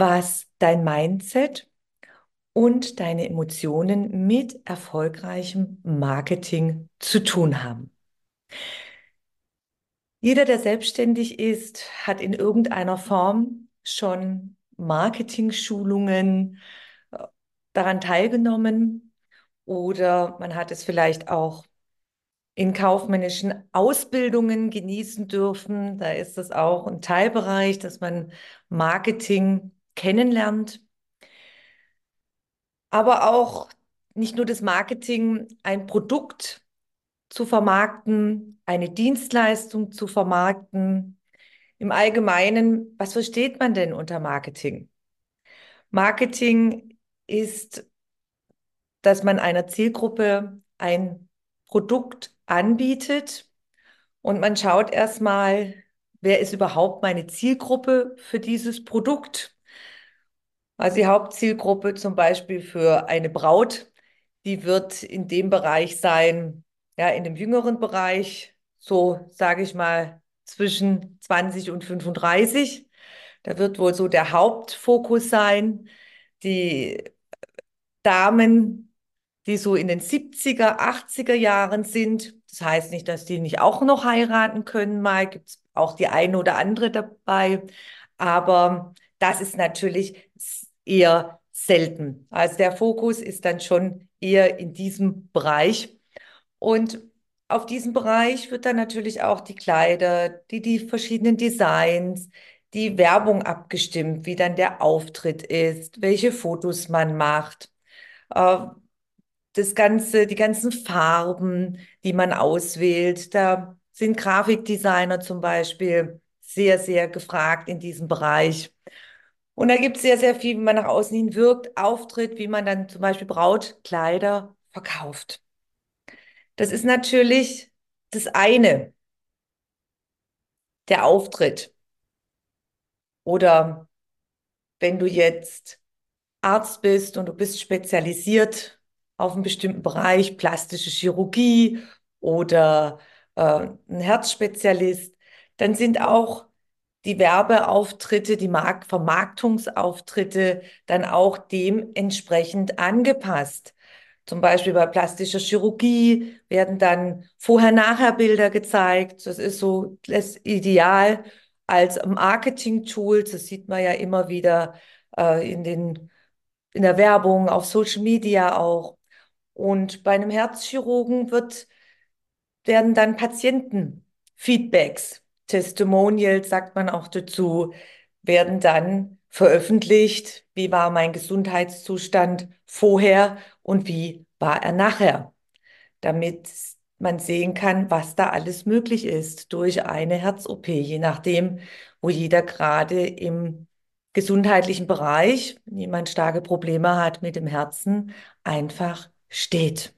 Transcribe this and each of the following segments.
Was dein Mindset und deine Emotionen mit erfolgreichem Marketing zu tun haben. Jeder, der selbstständig ist, hat in irgendeiner Form schon Marketing-Schulungen äh, daran teilgenommen oder man hat es vielleicht auch in kaufmännischen Ausbildungen genießen dürfen. Da ist das auch ein Teilbereich, dass man Marketing kennenlernt. Aber auch nicht nur das Marketing, ein Produkt zu vermarkten, eine Dienstleistung zu vermarkten. Im Allgemeinen, was versteht man denn unter Marketing? Marketing ist, dass man einer Zielgruppe ein Produkt anbietet und man schaut erstmal, wer ist überhaupt meine Zielgruppe für dieses Produkt. Also die Hauptzielgruppe zum Beispiel für eine Braut, die wird in dem Bereich sein, ja, in dem jüngeren Bereich, so sage ich mal zwischen 20 und 35. Da wird wohl so der Hauptfokus sein. Die Damen, die so in den 70er, 80er Jahren sind, das heißt nicht, dass die nicht auch noch heiraten können, mal gibt es auch die eine oder andere dabei, aber das ist natürlich eher selten. Also der Fokus ist dann schon eher in diesem Bereich. Und auf diesem Bereich wird dann natürlich auch die Kleider, die, die verschiedenen Designs, die Werbung abgestimmt, wie dann der Auftritt ist, welche Fotos man macht, äh, das Ganze, die ganzen Farben, die man auswählt. Da sind Grafikdesigner zum Beispiel sehr, sehr gefragt in diesem Bereich. Und da gibt es sehr, sehr viel, wie man nach außen hin wirkt, auftritt, wie man dann zum Beispiel Brautkleider verkauft. Das ist natürlich das eine, der Auftritt. Oder wenn du jetzt Arzt bist und du bist spezialisiert auf einen bestimmten Bereich, plastische Chirurgie oder äh, ein Herzspezialist, dann sind auch die Werbeauftritte, die Mark Vermarktungsauftritte dann auch dementsprechend angepasst. Zum Beispiel bei plastischer Chirurgie werden dann Vorher-Nachher-Bilder gezeigt. Das ist so das Ideal als Marketing-Tool. Das sieht man ja immer wieder äh, in den, in der Werbung, auf Social Media auch. Und bei einem Herzchirurgen wird, werden dann Patientenfeedbacks, Testimonials, sagt man auch dazu, werden dann veröffentlicht, wie war mein Gesundheitszustand vorher und wie war er nachher, damit man sehen kann, was da alles möglich ist durch eine Herz-OP, je nachdem, wo jeder gerade im gesundheitlichen Bereich, wenn jemand starke Probleme hat mit dem Herzen, einfach steht.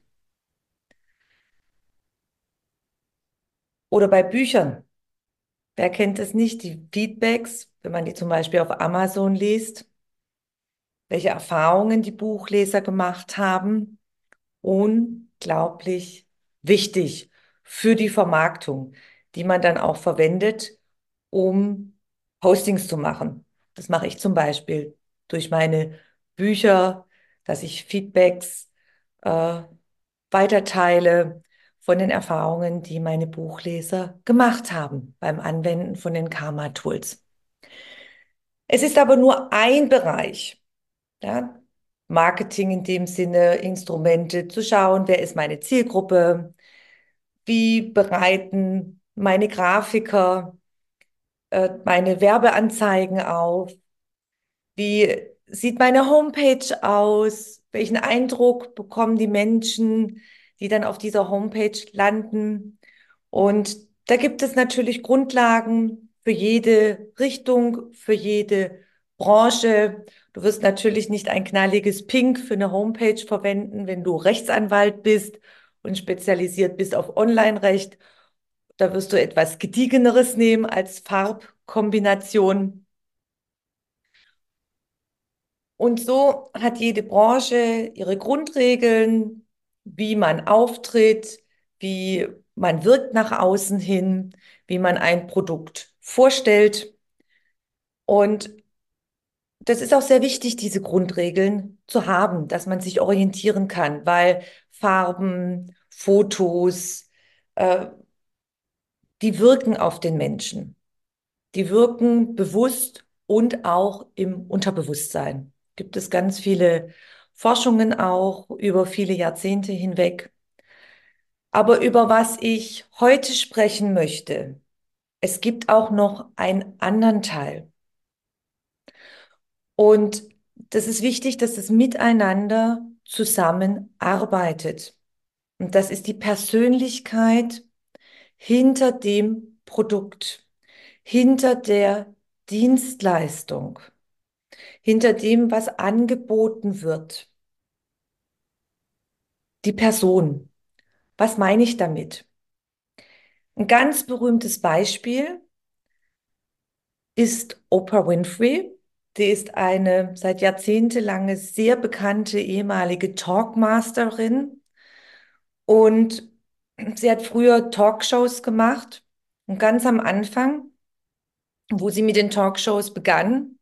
Oder bei Büchern. Wer kennt es nicht? Die Feedbacks, wenn man die zum Beispiel auf Amazon liest, welche Erfahrungen die Buchleser gemacht haben. Unglaublich wichtig für die Vermarktung, die man dann auch verwendet, um Postings zu machen. Das mache ich zum Beispiel durch meine Bücher, dass ich Feedbacks äh, weiterteile von den Erfahrungen, die meine Buchleser gemacht haben beim Anwenden von den Karma-Tools. Es ist aber nur ein Bereich. Ja? Marketing in dem Sinne, Instrumente zu schauen, wer ist meine Zielgruppe, wie bereiten meine Grafiker äh, meine Werbeanzeigen auf, wie sieht meine Homepage aus, welchen Eindruck bekommen die Menschen, die dann auf dieser Homepage landen Und da gibt es natürlich Grundlagen für jede Richtung, für jede Branche. Du wirst natürlich nicht ein knalliges Pink für eine Homepage verwenden, wenn du Rechtsanwalt bist und spezialisiert bist auf Online-Recht. Da wirst du etwas gediegeneres nehmen als Farbkombination. Und so hat jede Branche ihre Grundregeln, wie man auftritt, wie man wirkt nach außen hin, wie man ein Produkt vorstellt. Und das ist auch sehr wichtig, diese Grundregeln zu haben, dass man sich orientieren kann, weil Farben, Fotos, äh, die wirken auf den Menschen. Die wirken bewusst und auch im Unterbewusstsein. Gibt es ganz viele Forschungen auch über viele Jahrzehnte hinweg. Aber über was ich heute sprechen möchte, es gibt auch noch einen anderen Teil. Und das ist wichtig, dass das Miteinander zusammenarbeitet. Und das ist die Persönlichkeit hinter dem Produkt, hinter der Dienstleistung, hinter dem, was angeboten wird. Die Person. Was meine ich damit? Ein ganz berühmtes Beispiel ist Oprah Winfrey. Die ist eine seit jahrzehntelange sehr bekannte ehemalige Talkmasterin und sie hat früher Talkshows gemacht und ganz am Anfang, wo sie mit den Talkshows begann,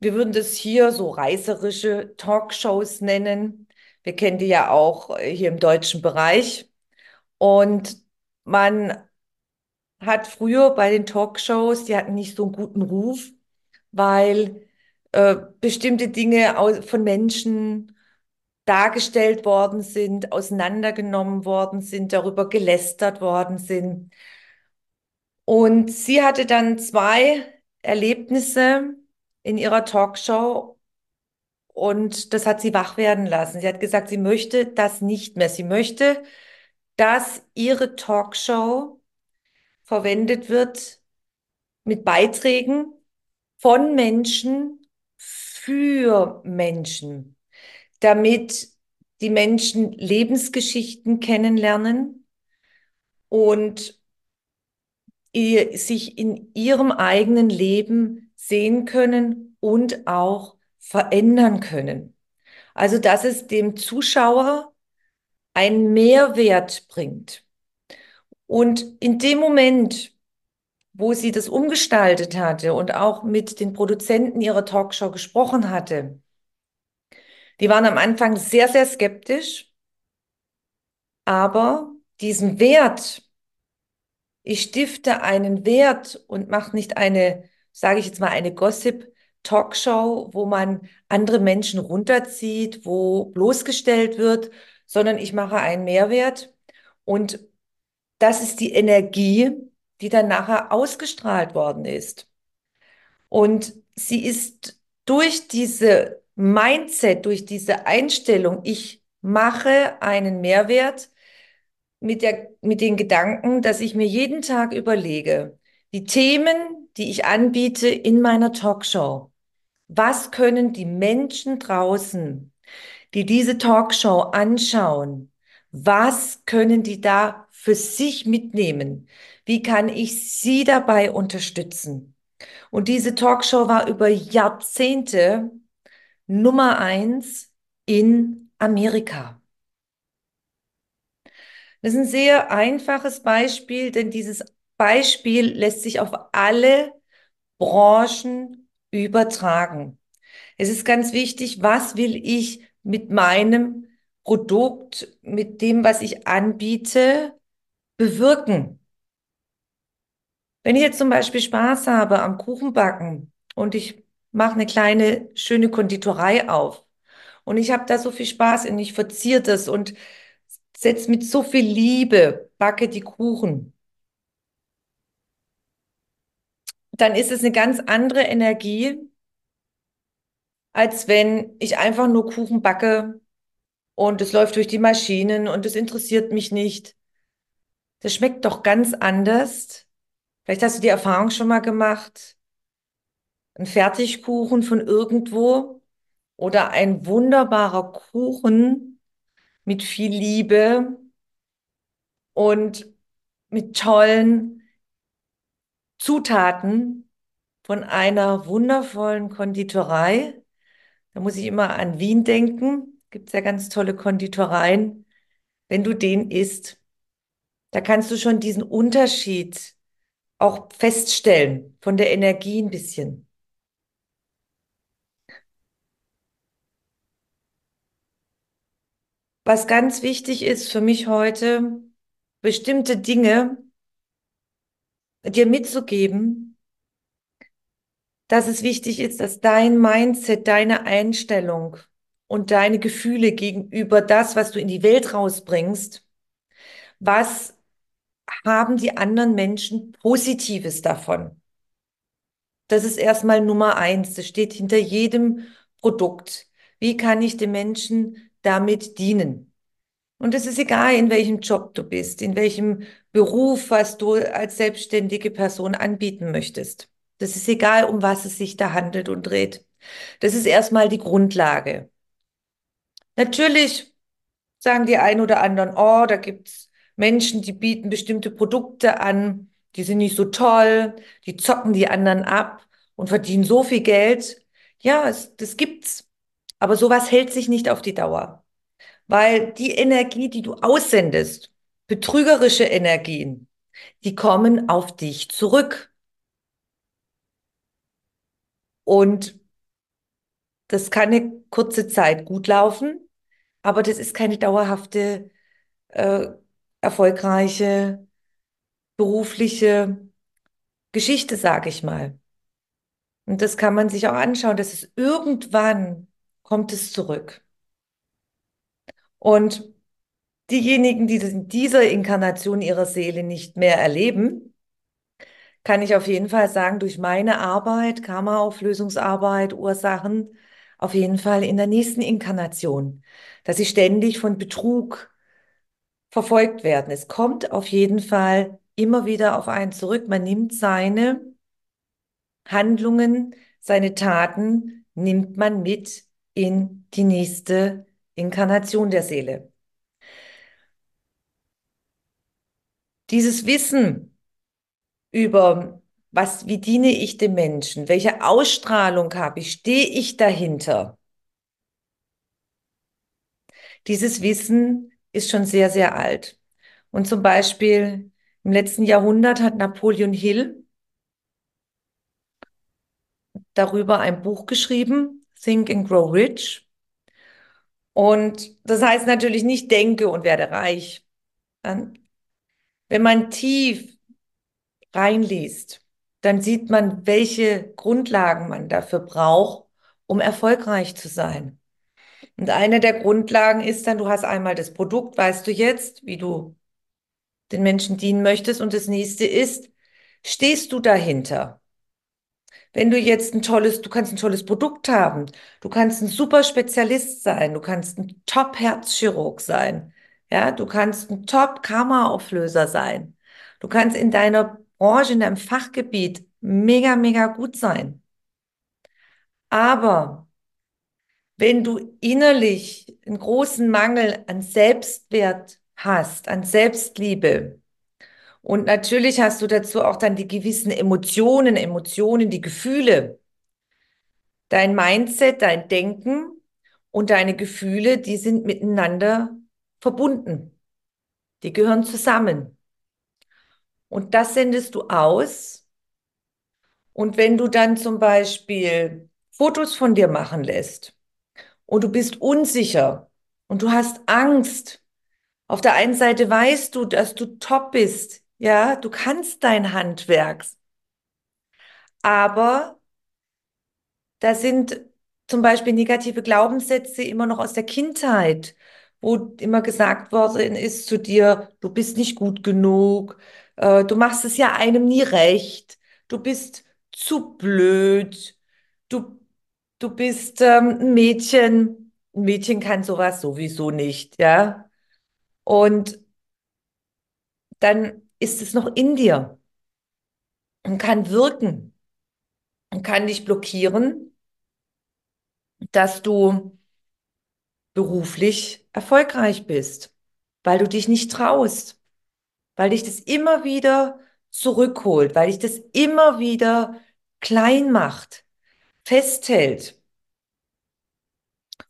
wir würden das hier so reißerische Talkshows nennen. Wir kennen die ja auch hier im deutschen Bereich. Und man hat früher bei den Talkshows, die hatten nicht so einen guten Ruf, weil äh, bestimmte Dinge von Menschen dargestellt worden sind, auseinandergenommen worden sind, darüber gelästert worden sind. Und sie hatte dann zwei Erlebnisse in ihrer Talkshow und das hat sie wach werden lassen. Sie hat gesagt, sie möchte das nicht mehr. Sie möchte, dass ihre Talkshow verwendet wird mit Beiträgen von Menschen für Menschen, damit die Menschen Lebensgeschichten kennenlernen und sich in ihrem eigenen Leben sehen können und auch verändern können. Also, dass es dem Zuschauer einen Mehrwert bringt. Und in dem Moment, wo sie das umgestaltet hatte und auch mit den Produzenten ihrer Talkshow gesprochen hatte, die waren am Anfang sehr, sehr skeptisch, aber diesen Wert, ich stifte einen Wert und mache nicht eine, sage ich jetzt mal, eine Gossip-Talkshow, wo man andere Menschen runterzieht, wo bloßgestellt wird, sondern ich mache einen Mehrwert und das ist die Energie, die dann nachher ausgestrahlt worden ist. Und sie ist durch diese Mindset, durch diese Einstellung, ich mache einen Mehrwert mit, der, mit den Gedanken, dass ich mir jeden Tag überlege, die Themen, die ich anbiete in meiner Talkshow, was können die Menschen draußen, die diese Talkshow anschauen, was können die da für sich mitnehmen? Wie kann ich sie dabei unterstützen? Und diese Talkshow war über Jahrzehnte Nummer eins in Amerika. Das ist ein sehr einfaches Beispiel, denn dieses Beispiel lässt sich auf alle Branchen übertragen. Es ist ganz wichtig, was will ich mit meinem Produkt, mit dem, was ich anbiete, bewirken. Wenn ich jetzt zum Beispiel Spaß habe am Kuchenbacken und ich mache eine kleine schöne Konditorei auf und ich habe da so viel Spaß und ich verziere das und setze mit so viel Liebe, backe die Kuchen, dann ist es eine ganz andere Energie, als wenn ich einfach nur Kuchen backe und es läuft durch die Maschinen und es interessiert mich nicht. Das schmeckt doch ganz anders. Vielleicht hast du die Erfahrung schon mal gemacht. Ein Fertigkuchen von irgendwo oder ein wunderbarer Kuchen mit viel Liebe und mit tollen Zutaten von einer wundervollen Konditorei. Da muss ich immer an Wien denken. Gibt es ja ganz tolle Konditoreien. Wenn du den isst, da kannst du schon diesen Unterschied auch feststellen von der Energie ein bisschen. Was ganz wichtig ist für mich heute, bestimmte Dinge dir mitzugeben, dass es wichtig ist, dass dein Mindset, deine Einstellung und deine Gefühle gegenüber das, was du in die Welt rausbringst, was haben die anderen Menschen Positives davon? Das ist erstmal Nummer eins. Das steht hinter jedem Produkt. Wie kann ich den Menschen damit dienen? Und es ist egal, in welchem Job du bist, in welchem Beruf, was du als selbstständige Person anbieten möchtest. Das ist egal, um was es sich da handelt und dreht. Das ist erstmal die Grundlage. Natürlich sagen die einen oder anderen, oh, da gibt's Menschen, die bieten bestimmte Produkte an, die sind nicht so toll, die zocken die anderen ab und verdienen so viel Geld. Ja, es, das gibt's. Aber sowas hält sich nicht auf die Dauer. Weil die Energie, die du aussendest, betrügerische Energien, die kommen auf dich zurück. Und das kann eine kurze Zeit gut laufen, aber das ist keine dauerhafte, äh, erfolgreiche, berufliche Geschichte, sage ich mal. Und das kann man sich auch anschauen, dass es irgendwann kommt es zurück. Und diejenigen, die das in dieser Inkarnation ihrer Seele nicht mehr erleben, kann ich auf jeden Fall sagen, durch meine Arbeit, Karma-Auflösungsarbeit, Ursachen, auf jeden Fall in der nächsten Inkarnation, dass sie ständig von Betrug verfolgt werden. Es kommt auf jeden Fall immer wieder auf einen zurück. Man nimmt seine Handlungen, seine Taten, nimmt man mit in die nächste Inkarnation der Seele. Dieses Wissen über was, wie diene ich dem Menschen, welche Ausstrahlung habe ich, stehe ich dahinter. Dieses Wissen ist schon sehr, sehr alt. Und zum Beispiel im letzten Jahrhundert hat Napoleon Hill darüber ein Buch geschrieben, Think and Grow Rich. Und das heißt natürlich nicht denke und werde reich. Wenn man tief reinliest, dann sieht man, welche Grundlagen man dafür braucht, um erfolgreich zu sein. Und eine der Grundlagen ist dann, du hast einmal das Produkt, weißt du jetzt, wie du den Menschen dienen möchtest. Und das nächste ist, stehst du dahinter? Wenn du jetzt ein tolles, du kannst ein tolles Produkt haben, du kannst ein super Spezialist sein, du kannst ein Top-Herzchirurg sein, ja, du kannst ein Top-Karma-Auflöser sein, du kannst in deiner Branche, in deinem Fachgebiet mega, mega gut sein. Aber wenn du innerlich einen großen Mangel an Selbstwert hast, an Selbstliebe, und natürlich hast du dazu auch dann die gewissen Emotionen, Emotionen, die Gefühle. Dein Mindset, dein Denken und deine Gefühle, die sind miteinander verbunden. Die gehören zusammen. Und das sendest du aus. Und wenn du dann zum Beispiel Fotos von dir machen lässt und du bist unsicher und du hast Angst, auf der einen Seite weißt du, dass du top bist, ja, du kannst dein Handwerk, aber da sind zum Beispiel negative Glaubenssätze immer noch aus der Kindheit, wo immer gesagt worden ist zu dir, du bist nicht gut genug, äh, du machst es ja einem nie recht, du bist zu blöd, du, du bist ähm, ein Mädchen, ein Mädchen kann sowas sowieso nicht, ja. Und dann ist es noch in dir und kann wirken und kann dich blockieren, dass du beruflich erfolgreich bist, weil du dich nicht traust, weil dich das immer wieder zurückholt, weil dich das immer wieder klein macht, festhält.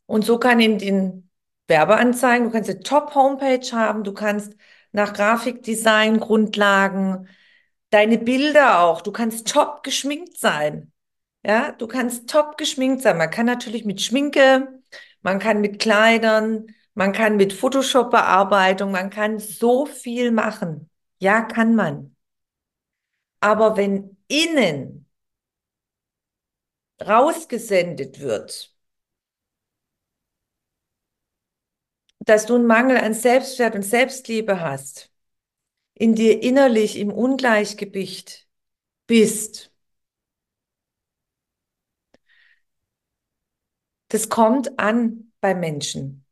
Und so kann in den Werbeanzeigen, du kannst eine Top-Homepage haben, du kannst nach Grafikdesign Grundlagen, deine Bilder auch, du kannst top geschminkt sein. Ja, du kannst top geschminkt sein. Man kann natürlich mit Schminke, man kann mit Kleidern, man kann mit Photoshop-Bearbeitung, man kann so viel machen. Ja, kann man. Aber wenn innen rausgesendet wird, dass du einen Mangel an Selbstwert und Selbstliebe hast, in dir innerlich im Ungleichgewicht bist, das kommt an bei Menschen.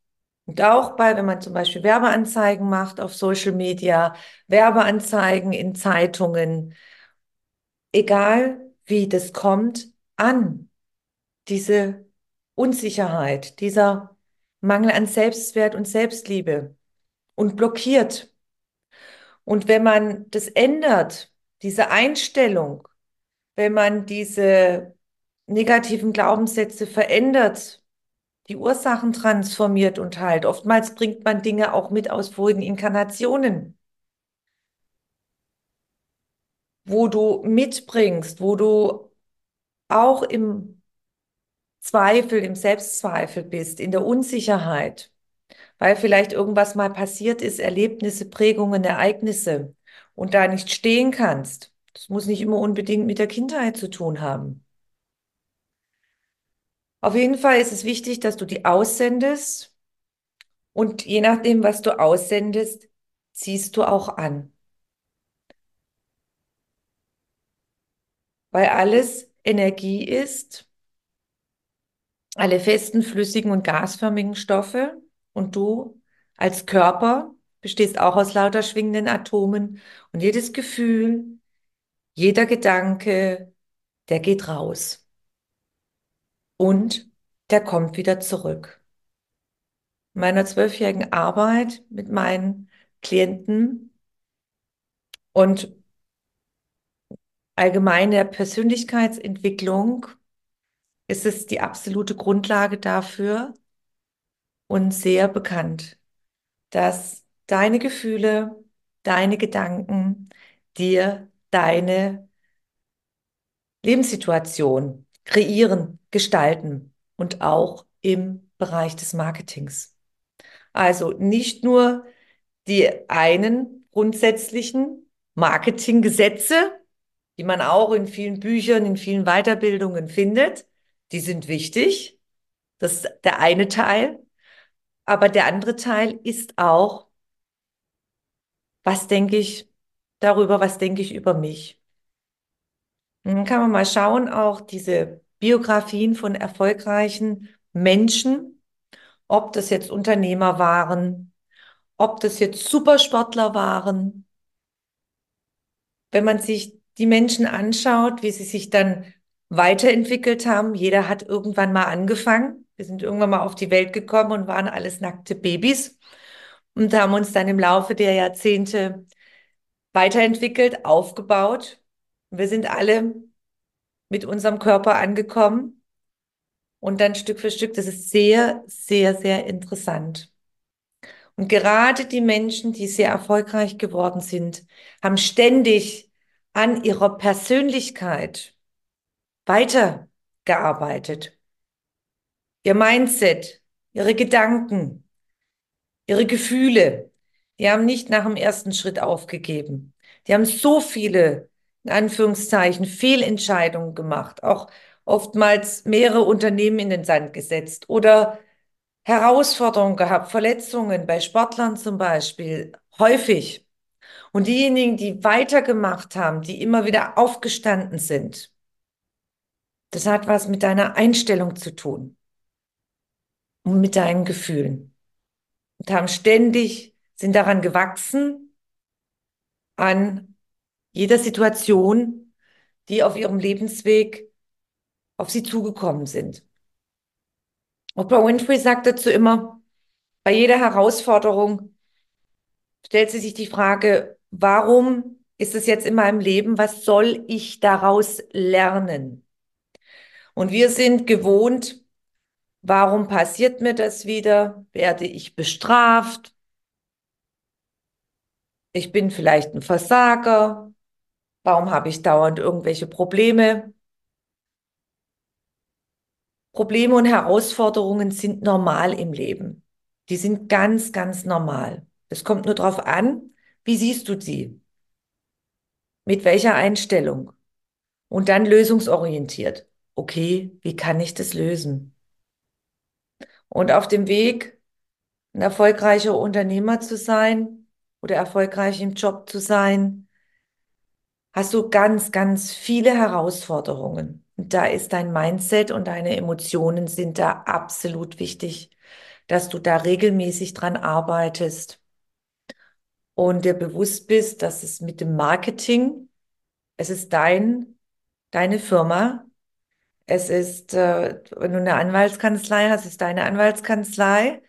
Und auch bei, wenn man zum Beispiel Werbeanzeigen macht auf Social Media, Werbeanzeigen in Zeitungen, egal wie das kommt, an. Diese Unsicherheit, dieser Mangel an Selbstwert und Selbstliebe und blockiert. Und wenn man das ändert, diese Einstellung, wenn man diese negativen Glaubenssätze verändert, die Ursachen transformiert und heilt. Oftmals bringt man Dinge auch mit aus vorigen Inkarnationen, wo du mitbringst, wo du auch im Zweifel, im Selbstzweifel bist, in der Unsicherheit, weil vielleicht irgendwas mal passiert ist, Erlebnisse, Prägungen, Ereignisse und da nicht stehen kannst. Das muss nicht immer unbedingt mit der Kindheit zu tun haben. Auf jeden Fall ist es wichtig, dass du die aussendest. Und je nachdem, was du aussendest, ziehst du auch an. Weil alles Energie ist, alle festen, flüssigen und gasförmigen Stoffe. Und du als Körper bestehst auch aus lauter schwingenden Atomen. Und jedes Gefühl, jeder Gedanke, der geht raus und der kommt wieder zurück. In meiner zwölfjährigen Arbeit mit meinen Klienten und allgemeine Persönlichkeitsentwicklung ist es die absolute Grundlage dafür und sehr bekannt, dass deine Gefühle, deine Gedanken dir deine Lebenssituation kreieren, gestalten und auch im Bereich des Marketings. Also nicht nur die einen grundsätzlichen Marketinggesetze, die man auch in vielen Büchern, in vielen Weiterbildungen findet, die sind wichtig. Das ist der eine Teil. Aber der andere Teil ist auch, was denke ich darüber, was denke ich über mich. Dann kann man mal schauen, auch diese Biografien von erfolgreichen Menschen, ob das jetzt Unternehmer waren, ob das jetzt Supersportler waren. Wenn man sich die Menschen anschaut, wie sie sich dann weiterentwickelt haben, jeder hat irgendwann mal angefangen. Wir sind irgendwann mal auf die Welt gekommen und waren alles nackte Babys und haben uns dann im Laufe der Jahrzehnte weiterentwickelt, aufgebaut wir sind alle mit unserem Körper angekommen und dann Stück für Stück, das ist sehr, sehr, sehr interessant. Und gerade die Menschen, die sehr erfolgreich geworden sind, haben ständig an ihrer Persönlichkeit weitergearbeitet. Ihr Mindset, ihre Gedanken, ihre Gefühle, die haben nicht nach dem ersten Schritt aufgegeben. Die haben so viele in Anführungszeichen, Fehlentscheidungen gemacht, auch oftmals mehrere Unternehmen in den Sand gesetzt oder Herausforderungen gehabt, Verletzungen bei Sportlern zum Beispiel, häufig. Und diejenigen, die weitergemacht haben, die immer wieder aufgestanden sind, das hat was mit deiner Einstellung zu tun und mit deinen Gefühlen. Und haben ständig, sind daran gewachsen an jeder Situation, die auf ihrem Lebensweg auf sie zugekommen sind. Oprah Winfrey sagt dazu immer, bei jeder Herausforderung stellt sie sich die Frage, warum ist es jetzt in meinem Leben? Was soll ich daraus lernen? Und wir sind gewohnt, warum passiert mir das wieder? Werde ich bestraft? Ich bin vielleicht ein Versager. Warum habe ich dauernd irgendwelche Probleme? Probleme und Herausforderungen sind normal im Leben. Die sind ganz, ganz normal. Es kommt nur darauf an, wie siehst du sie? Mit welcher Einstellung? Und dann lösungsorientiert. Okay, wie kann ich das lösen? Und auf dem Weg, ein erfolgreicher Unternehmer zu sein oder erfolgreich im Job zu sein, hast du ganz, ganz viele Herausforderungen. Da ist dein Mindset und deine Emotionen sind da absolut wichtig, dass du da regelmäßig dran arbeitest und dir bewusst bist, dass es mit dem Marketing, es ist dein, deine Firma, es ist, äh, wenn du eine Anwaltskanzlei hast, ist deine Anwaltskanzlei.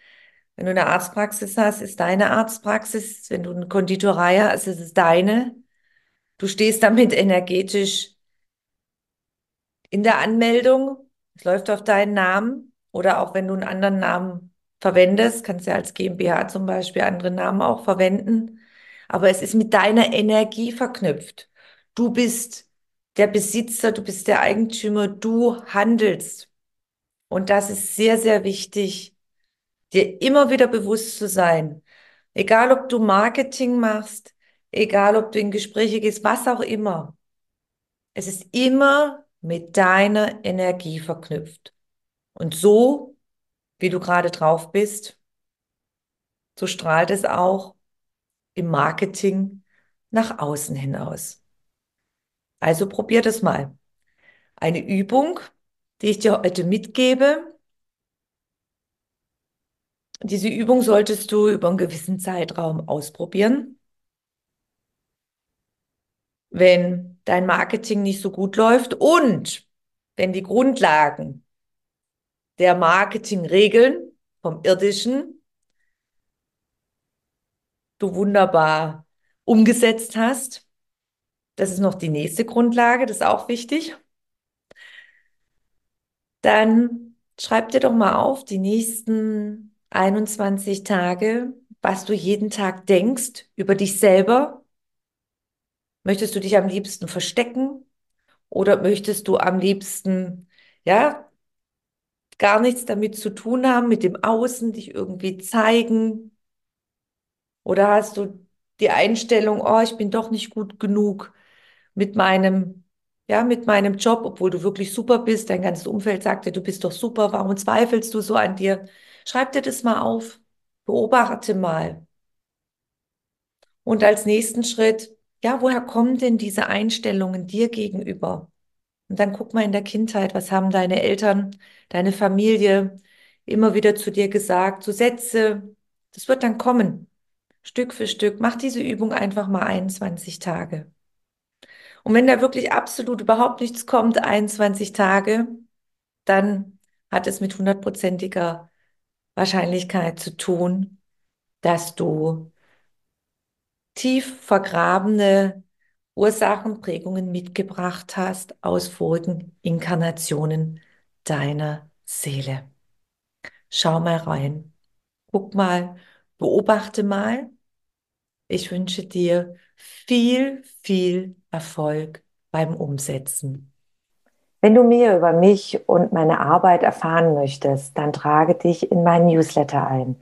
Wenn du eine Arztpraxis hast, ist deine Arztpraxis. Wenn du eine Konditorei hast, ist es deine. Du stehst damit energetisch in der Anmeldung. Es läuft auf deinen Namen. Oder auch wenn du einen anderen Namen verwendest, kannst du ja als GmbH zum Beispiel andere Namen auch verwenden. Aber es ist mit deiner Energie verknüpft. Du bist der Besitzer, du bist der Eigentümer, du handelst. Und das ist sehr, sehr wichtig, dir immer wieder bewusst zu sein. Egal, ob du Marketing machst, egal, ob du in Gespräche gehst, was auch immer. Es ist immer mit deiner Energie verknüpft. Und so, wie du gerade drauf bist, so strahlt es auch im Marketing nach außen hinaus. Also probier das mal. Eine Übung, die ich dir heute mitgebe. Diese Übung solltest du über einen gewissen Zeitraum ausprobieren. Wenn dein Marketing nicht so gut läuft und wenn die Grundlagen der Marketingregeln vom irdischen du wunderbar umgesetzt hast, das ist noch die nächste Grundlage, das ist auch wichtig. Dann schreib dir doch mal auf die nächsten 21 Tage, was du jeden Tag denkst über dich selber. Möchtest du dich am liebsten verstecken oder möchtest du am liebsten, ja, gar nichts damit zu tun haben, mit dem Außen, dich irgendwie zeigen? Oder hast du die Einstellung, oh, ich bin doch nicht gut genug, mit meinem, ja, mit meinem Job, obwohl du wirklich super bist. Dein ganzes Umfeld sagt dir, du bist doch super. Warum zweifelst du so an dir? Schreib dir das mal auf. Beobachte mal. Und als nächsten Schritt, ja, woher kommen denn diese Einstellungen dir gegenüber? Und dann guck mal in der Kindheit, was haben deine Eltern, deine Familie immer wieder zu dir gesagt, so Sätze. Das wird dann kommen. Stück für Stück. Mach diese Übung einfach mal 21 Tage. Und wenn da wirklich absolut überhaupt nichts kommt, 21 Tage, dann hat es mit hundertprozentiger Wahrscheinlichkeit zu tun, dass du tief vergrabene Ursachenprägungen mitgebracht hast aus vorigen Inkarnationen deiner Seele. Schau mal rein. Guck mal, beobachte mal. Ich wünsche dir viel, viel Erfolg beim Umsetzen. Wenn du mehr über mich und meine Arbeit erfahren möchtest, dann trage dich in meinen Newsletter ein.